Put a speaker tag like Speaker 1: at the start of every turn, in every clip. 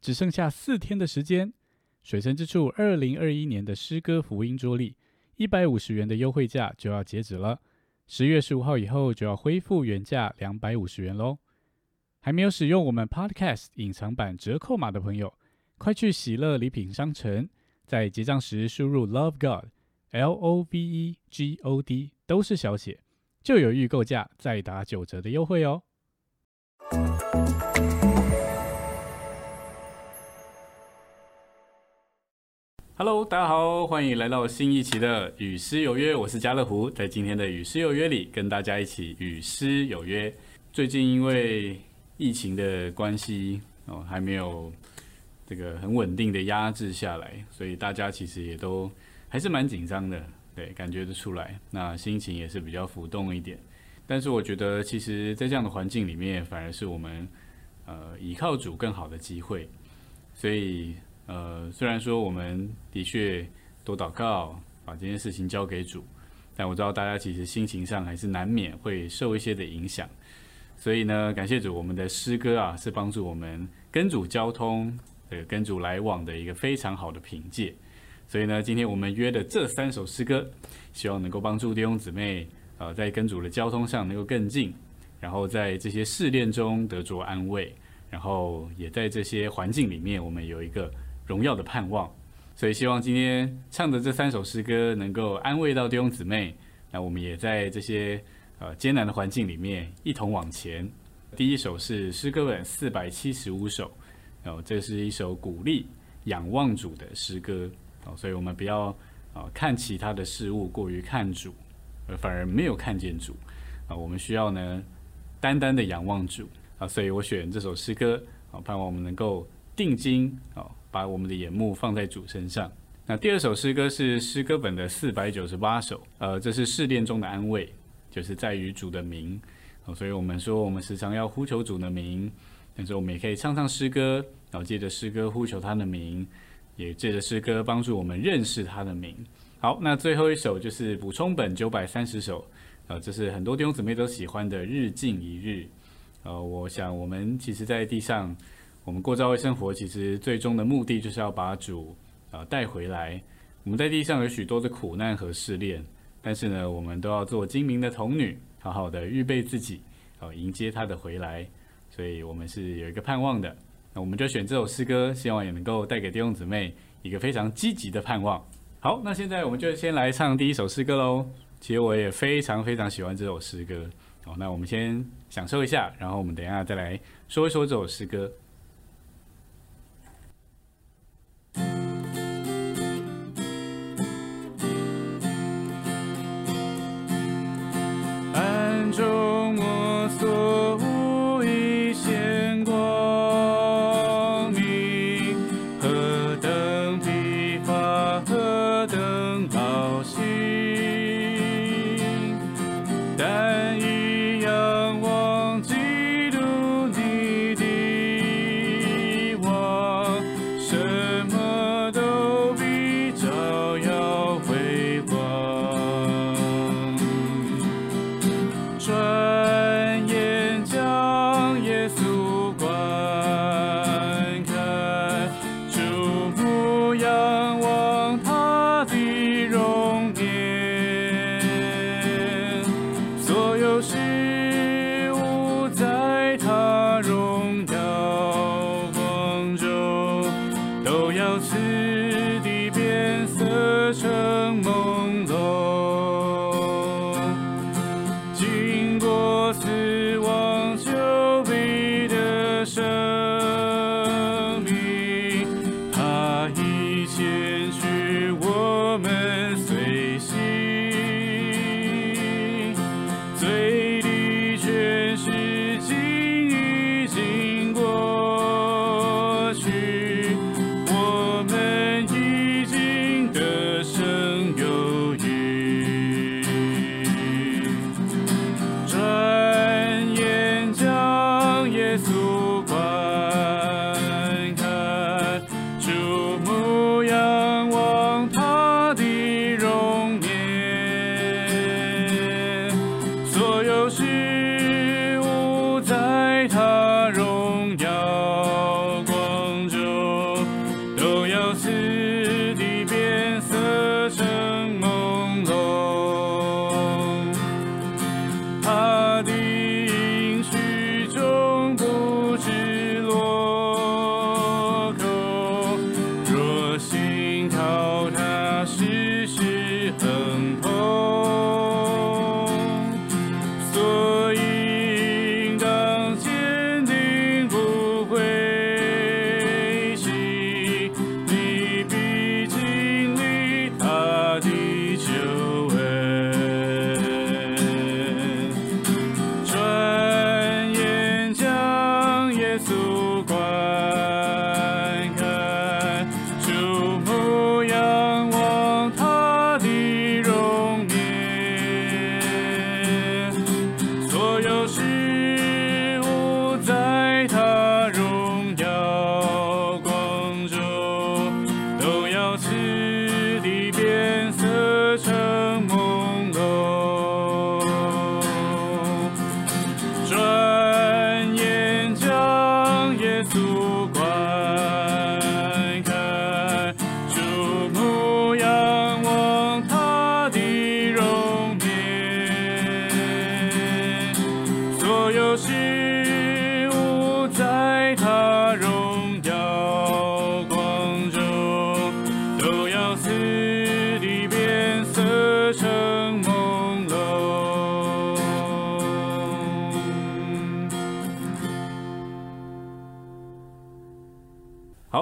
Speaker 1: 只剩下四天的时间。水深之处二零二一年的诗歌福音桌历，一百五十元的优惠价就要截止了。十月十五号以后就要恢复原价两百五十元喽。还没有使用我们 Podcast 隐藏版折扣码的朋友，快去喜乐礼品商城，在结账时输入 Love God，L O V E G O D，都是小写，就有预购价再打九折的优惠哦。Hello，大家好，欢迎来到新一期的《与诗有约》，我是家乐福，在今天的《与诗有约》里，跟大家一起与诗有约。最近因为疫情的关系哦，还没有这个很稳定的压制下来，所以大家其实也都还是蛮紧张的，对，感觉得出来。那心情也是比较浮动一点。但是我觉得，其实，在这样的环境里面，反而是我们呃依靠主更好的机会。所以。呃，虽然说我们的确多祷告，把这件事情交给主，但我知道大家其实心情上还是难免会受一些的影响。所以呢，感谢主，我们的诗歌啊，是帮助我们跟主交通、呃跟主来往的一个非常好的凭借。所以呢，今天我们约的这三首诗歌，希望能够帮助弟兄姊妹，呃，在跟主的交通上能够更近，然后在这些试炼中得着安慰，然后也在这些环境里面，我们有一个。荣耀的盼望，所以希望今天唱的这三首诗歌能够安慰到弟兄姊妹。那我们也在这些呃艰难的环境里面一同往前。第一首是诗歌本四百七十五首，哦，这是一首鼓励仰望主的诗歌哦，所以我们不要啊看其他的事物过于看主，而反而没有看见主啊。我们需要呢单单的仰望主啊，所以我选这首诗歌啊，盼望我们能够定睛啊。把我们的眼目放在主身上。那第二首诗歌是诗歌本的四百九十八首，呃，这是试炼中的安慰，就是在于主的名。所以我们说，我们时常要呼求主的名，但是我们也可以唱唱诗歌，然后借着诗歌呼求他的名，也借着诗歌帮助我们认识他的名。好，那最后一首就是补充本九百三十首，呃，这是很多弟兄姊妹都喜欢的日进一日。呃，我想我们其实在地上。我们过教会生活，其实最终的目的就是要把主啊带回来。我们在地上有许多的苦难和试炼，但是呢，我们都要做精明的童女，好好的预备自己，好迎接他的回来。所以，我们是有一个盼望的。那我们就选这首诗歌，希望也能够带给弟兄姊妹一个非常积极的盼望。好，那现在我们就先来唱第一首诗歌喽。其实我也非常非常喜欢这首诗歌。好，那我们先享受一下，然后我们等下再来说一说这首诗歌。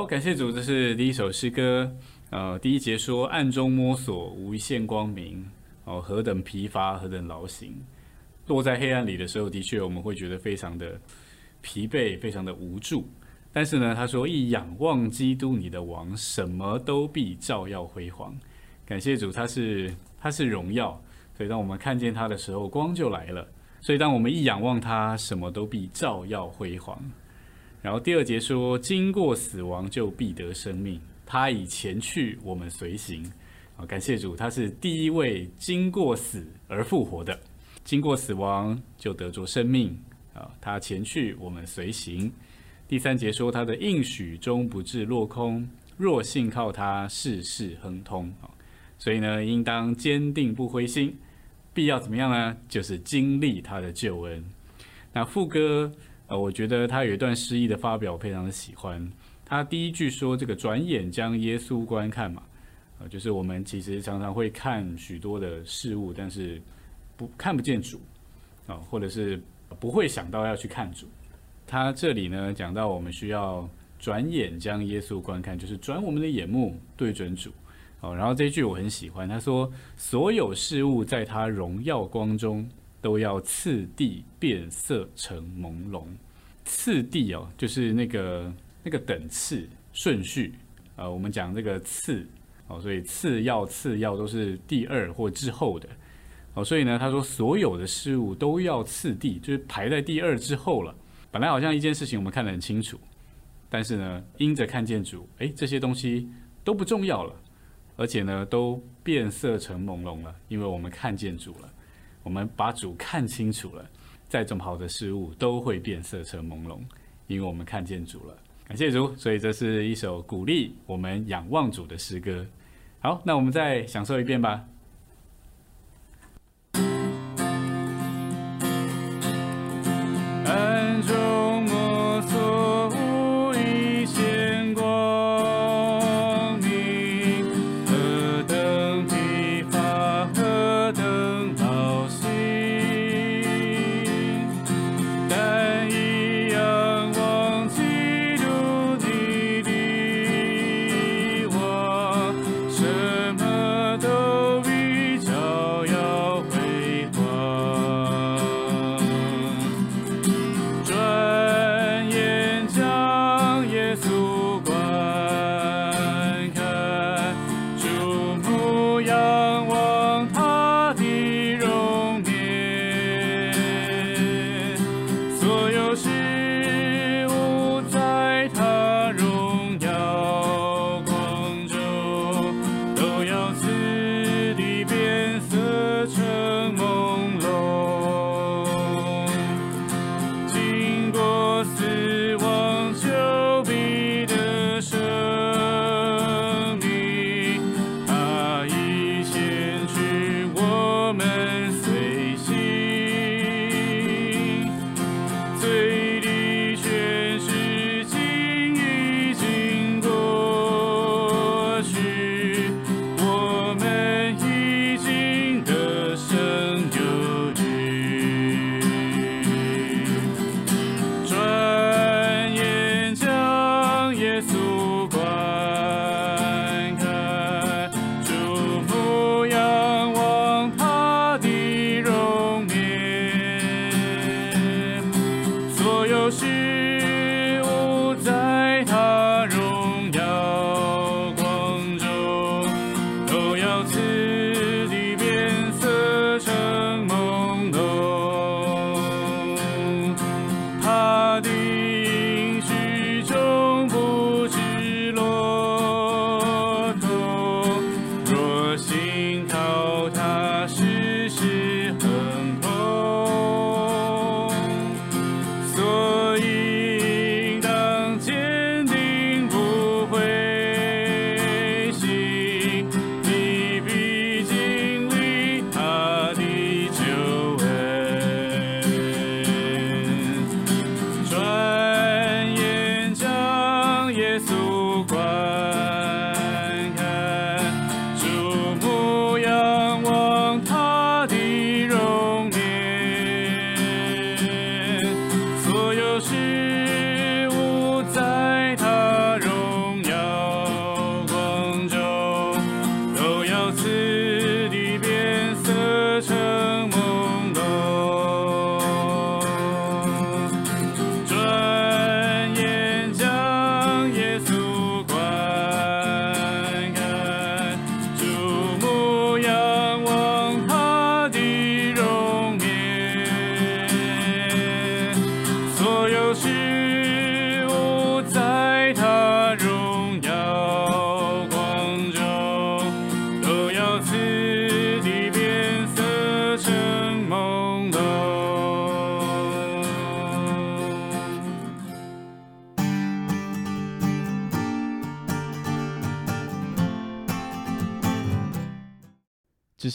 Speaker 1: 感谢主，这是第一首诗歌。呃，第一节说暗中摸索，无一线光明。哦，何等疲乏，何等劳形。落在黑暗里的时候，的确我们会觉得非常的疲惫，非常的无助。但是呢，他说一仰望基督，你的王，什么都必照耀辉煌。感谢主，他是他是荣耀，所以当我们看见他的时候，光就来了。所以当我们一仰望他，什么都必照耀辉煌。然后第二节说，经过死亡就必得生命。他已前去，我们随行。啊，感谢主，他是第一位经过死而复活的，经过死亡就得着生命。啊，他前去，我们随行。第三节说，他的应许终不至落空，若信靠他，事事亨通。啊，所以呢，应当坚定不灰心。必要怎么样呢？就是经历他的救恩。那副歌。呃，我觉得他有一段诗意的发表，非常的喜欢。他第一句说：“这个转眼将耶稣观看嘛，呃，就是我们其实常常会看许多的事物，但是不看不见主啊，或者是不会想到要去看主。他这里呢讲到，我们需要转眼将耶稣观看，就是转我们的眼目对准主。哦，然后这句我很喜欢，他说：所有事物在他荣耀光中。”都要次第变色成朦胧，次第哦，就是那个那个等次顺序啊。我们讲这个次哦，所以次要次要都是第二或之后的哦。所以呢，他说所有的事物都要次第，就是排在第二之后了。本来好像一件事情我们看得很清楚，但是呢，因着看见主，哎，这些东西都不重要了，而且呢，都变色成朦胧了，因为我们看见主了。我们把主看清楚了，再怎么好的事物都会变色成朦胧，因为我们看见主了。感谢主，所以这是一首鼓励我们仰望主的诗歌。好，那我们再享受一遍吧。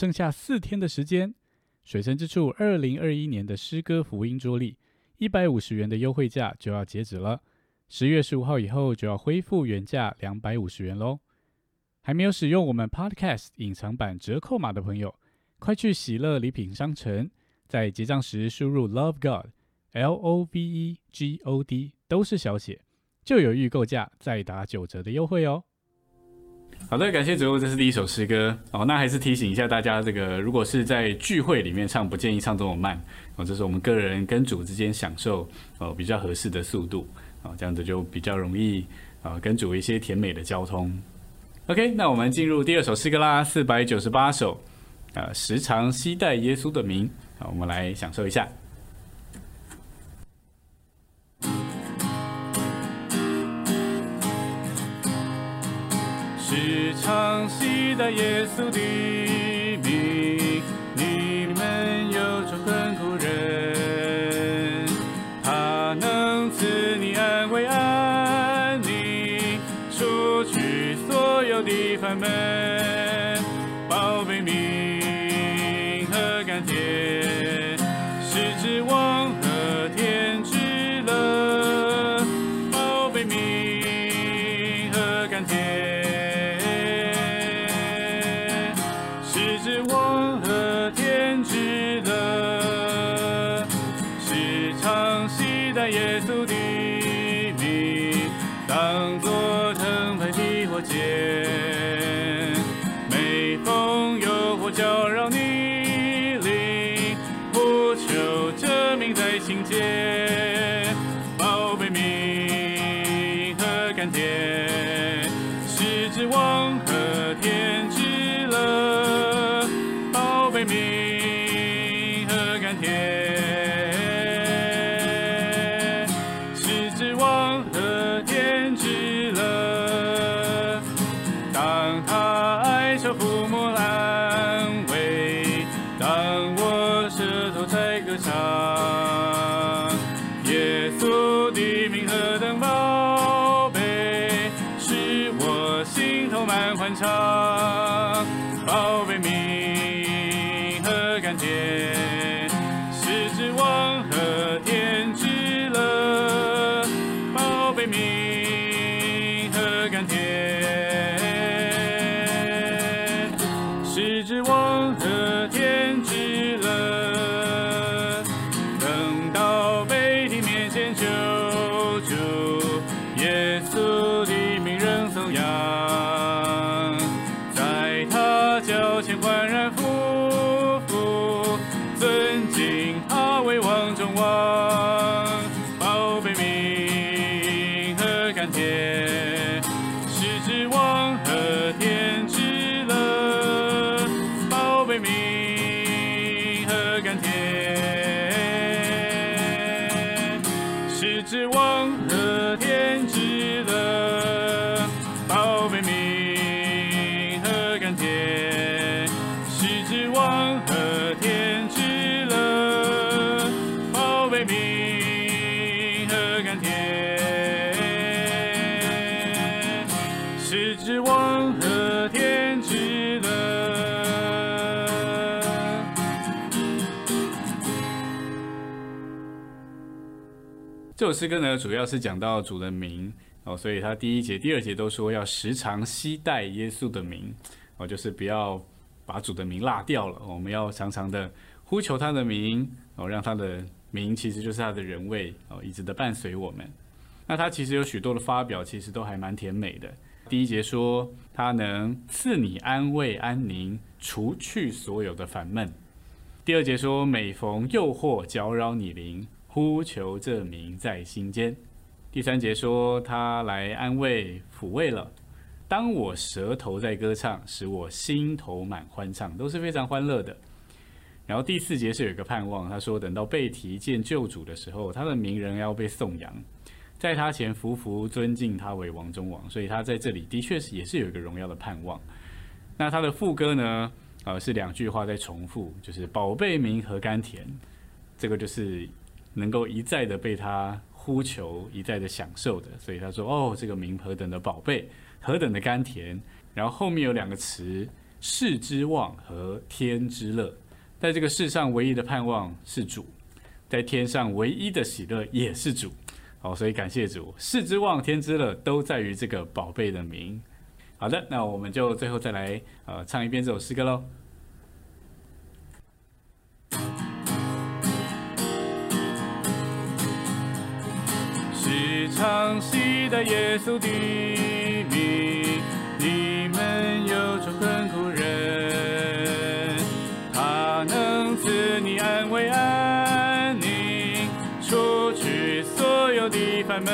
Speaker 1: 剩下四天的时间。水深之处二零二一年的诗歌福音桌历，一百五十元的优惠价就要截止了。十月十五号以后就要恢复原价两百五十元喽。还没有使用我们 Podcast 隐藏版折扣码的朋友，快去喜乐礼品商城，在结账时输入 Love God L O V E G O D 都是小写，就有预购价再打九折的优惠哦。好的，感谢主，这是第一首诗歌哦。那还是提醒一下大家，这个如果是在聚会里面唱，不建议唱这么慢哦。这是我们个人跟主之间享受哦比较合适的速度啊，这样子就比较容易啊跟主一些甜美的交通。OK，那我们进入第二首诗歌啦，四百九十八首啊，时常期待耶稣的名啊，我们来享受一下。唱戏的耶稣的是指望和天之乐，时常期待耶稣。满欢畅。宝贝是指望和天之乐。宝贝诗歌呢，主要是讲到主的名哦，所以他第一节、第二节都说要时常期待耶稣的名哦，就是不要把主的名落掉了。我们要常常的呼求他的名哦，让他的名其实就是他的人位哦，一直的伴随我们。那他其实有许多的发表，其实都还蛮甜美的。第一节说他能赐你安慰安宁，除去所有的烦闷。第二节说每逢诱惑搅扰你灵，呼求这名在心间。第三节说他来安慰抚慰了。当我舌头在歌唱，使我心头满欢畅，都是非常欢乐的。然后第四节是有一个盼望，他说等到被提见救主的时候，他的名人要被颂扬，在他前服服尊敬他为王中王，所以他在这里的确是也是有一个荣耀的盼望。那他的副歌呢，呃，是两句话在重复，就是宝贝名和甘甜，这个就是能够一再的被他呼求，一再的享受的。所以他说，哦，这个名何等的宝贝，何等的甘甜。然后后面有两个词，世之望和天之乐。在这个世上唯一的盼望是主，在天上唯一的喜乐也是主。好，所以感谢主，世之望、天之乐都在于这个宝贝的名。好的，那我们就最后再来呃唱一遍这首诗歌喽。唱戏的耶稣的名，你们有种困苦人，他能赐你安慰安宁，除去所有的烦闷，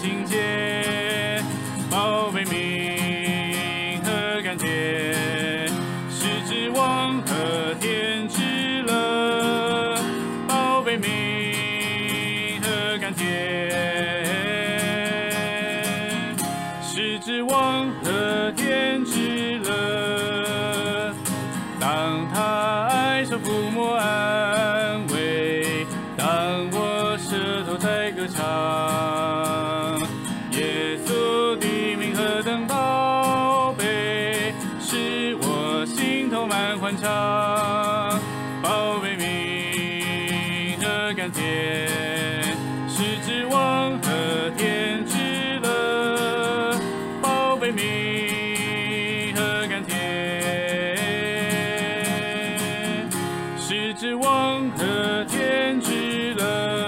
Speaker 1: 听见的天之乐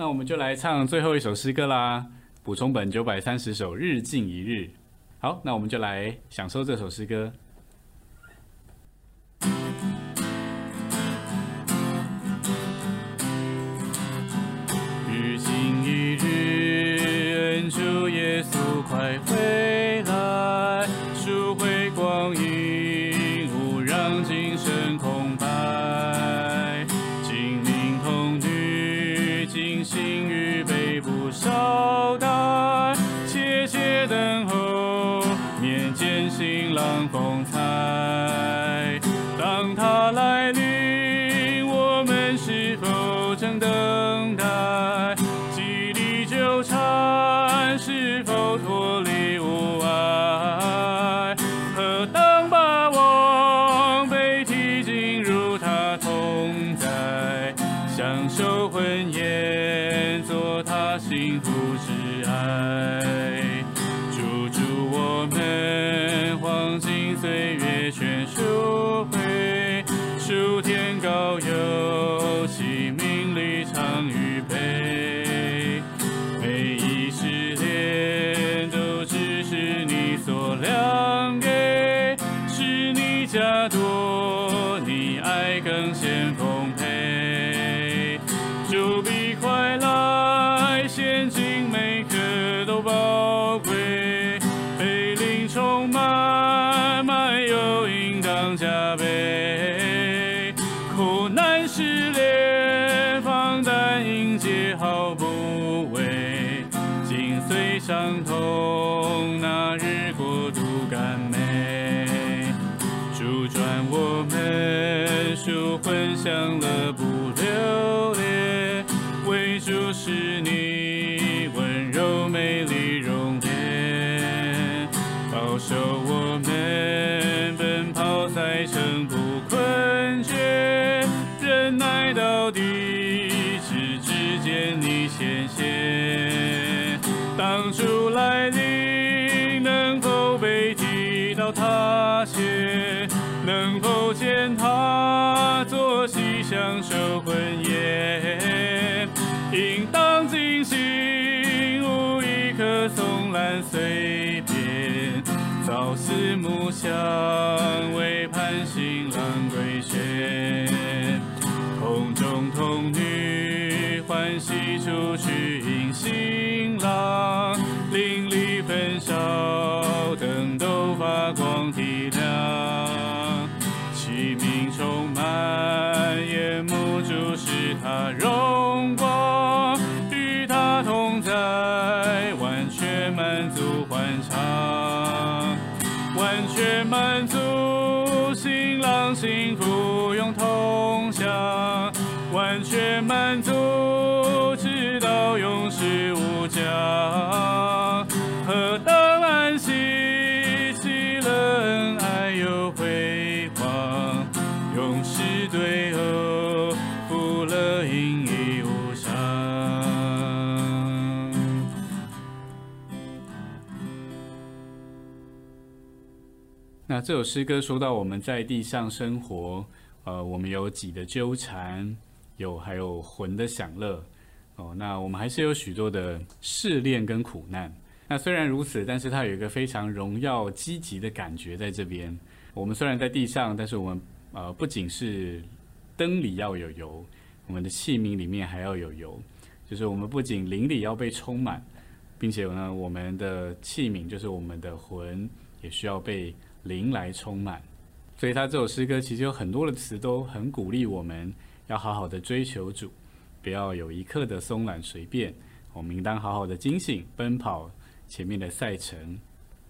Speaker 1: 那我们就来唱最后一首诗歌啦，补充本九百三十首，日进一日。好，那我们就来享受这首诗歌。everything show. 朝思暮想，为盼新郎归轩。空中童女欢喜出去迎新郎，邻里焚烧，灯都发光体亮。器皿充满，眼目注视他容这首诗歌说到我们在地上生活，呃，我们有己的纠缠，有还有魂的享乐，哦，那我们还是有许多的试炼跟苦难。那虽然如此，但是它有一个非常荣耀、积极的感觉在这边。我们虽然在地上，但是我们呃不仅是灯里要有油，我们的器皿里面还要有油，就是我们不仅灵里要被充满，并且呢，我们的器皿就是我们的魂也需要被灵来充满。所以他这首诗歌其实有很多的词都很鼓励我们要好好的追求主，不要有一刻的松懒随便。我们应当好好的警醒，奔跑前面的赛程。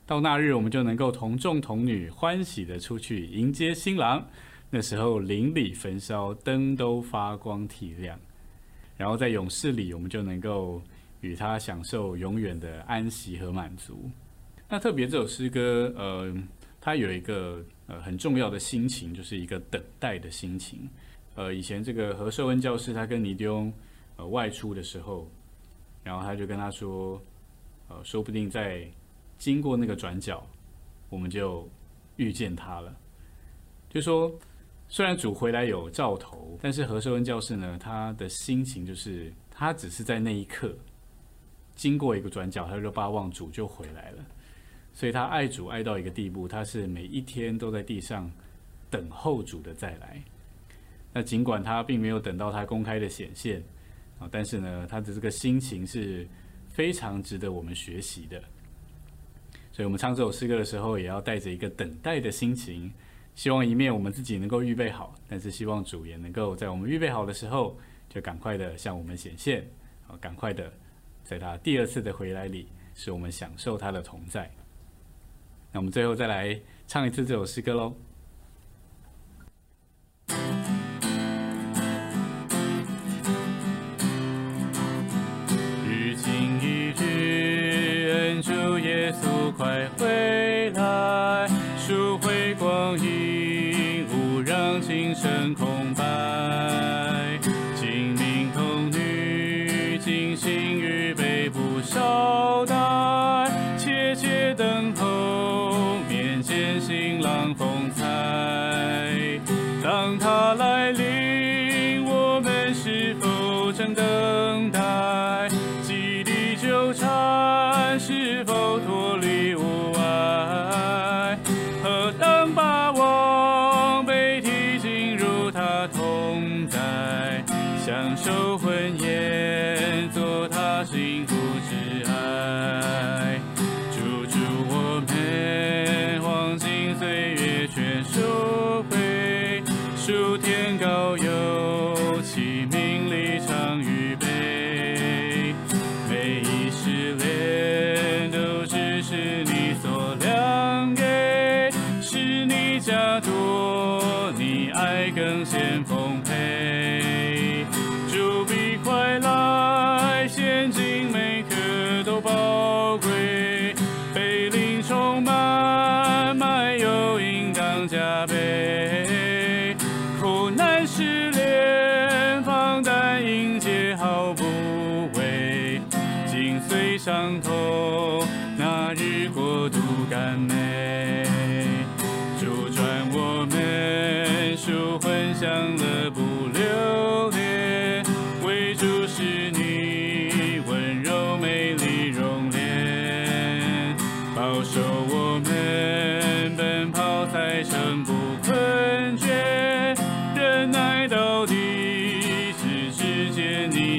Speaker 1: 到那日，我们就能够同众童女欢喜的出去迎接新郎。那时候邻里焚烧，灯都发光体亮。然后在勇士里，我们就能够与他享受永远的安息和满足。那特别这首诗歌，呃，他有一个呃很重要的心情，就是一个等待的心情。呃，以前这个何寿恩教师他跟尼迪翁呃外出的时候，然后他就跟他说，呃，说不定在经过那个转角，我们就遇见他了。就说虽然主回来有兆头，但是何寿恩教师呢，他的心情就是他只是在那一刻经过一个转角，他就巴望主就回来了。所以他爱主爱到一个地步，他是每一天都在地上等候主的再来。那尽管他并没有等到他公开的显现啊，但是呢，他的这个心情是非常值得我们学习的。所以我们唱这首诗歌的时候，也要带着一个等待的心情，希望一面我们自己能够预备好，但是希望主也能够在我们预备好的时候，就赶快的向我们显现，啊，赶快的在他第二次的回来里，使我们享受他的同在。那我们最后再来唱一次这首诗歌喽。日今一日，恩主耶稣快回来，赎回光阴，勿让今生空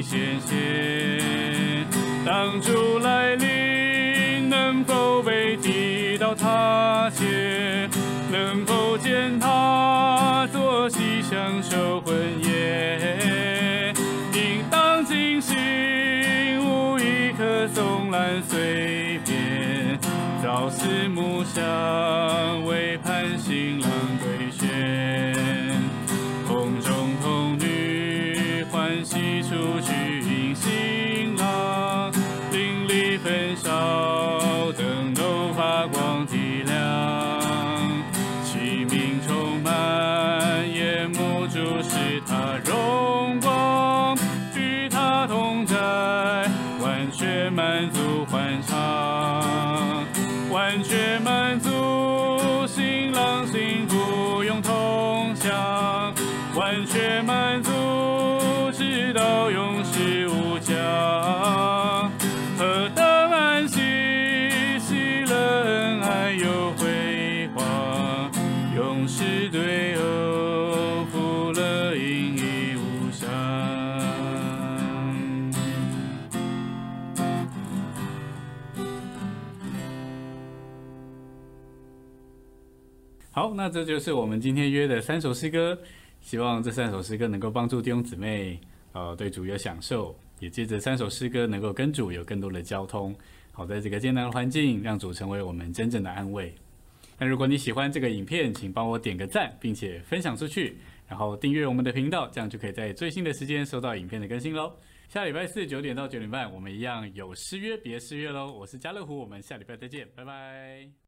Speaker 1: 你显现。当主来临，能否被提到他前？完全满足直到永世无疆，何等安息，喜乐恩爱又辉煌，永世对偶，福乐盈溢无伤。好，那这就是我们今天约的三首诗歌。希望这三首诗歌能够帮助弟兄姊妹，呃，对主有享受，也借着三首诗歌能够跟主有更多的交通。好，在这个艰难的环境，让主成为我们真正的安慰。那如果你喜欢这个影片，请帮我点个赞，并且分享出去，然后订阅我们的频道，这样就可以在最新的时间收到影片的更新喽。下礼拜四九点到九点半，我们一样有诗约别失约喽。我是家乐福，我们下礼拜再见，拜拜。